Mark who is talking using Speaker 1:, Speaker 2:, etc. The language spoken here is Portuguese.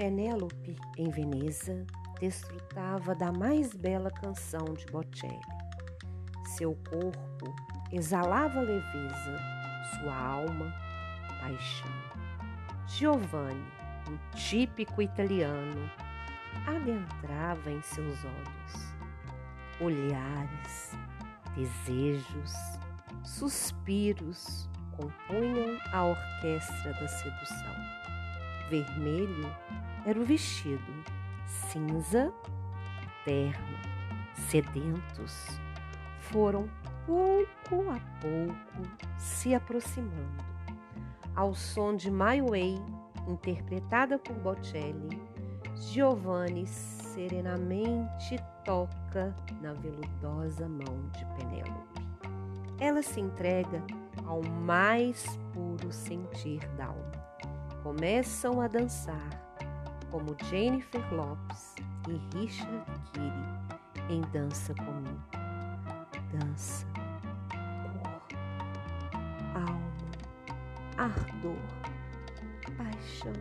Speaker 1: Penélope, em Veneza, desfrutava da mais bela canção de Bocelli. Seu corpo exalava leveza, sua alma, paixão. Giovanni, um típico italiano, adentrava em seus olhos. Olhares, desejos, suspiros compunham a orquestra da sedução. Vermelho era o vestido, cinza, terno, sedentos, foram pouco a pouco se aproximando. Ao som de My Way, interpretada por Bocelli, Giovanni serenamente toca na veludosa mão de Penélope. Ela se entrega ao mais puro sentir da alma. Começam a dançar como Jennifer Lopes e Richard Gere em Dança Comigo. Dança, corpo, alma, ardor, paixão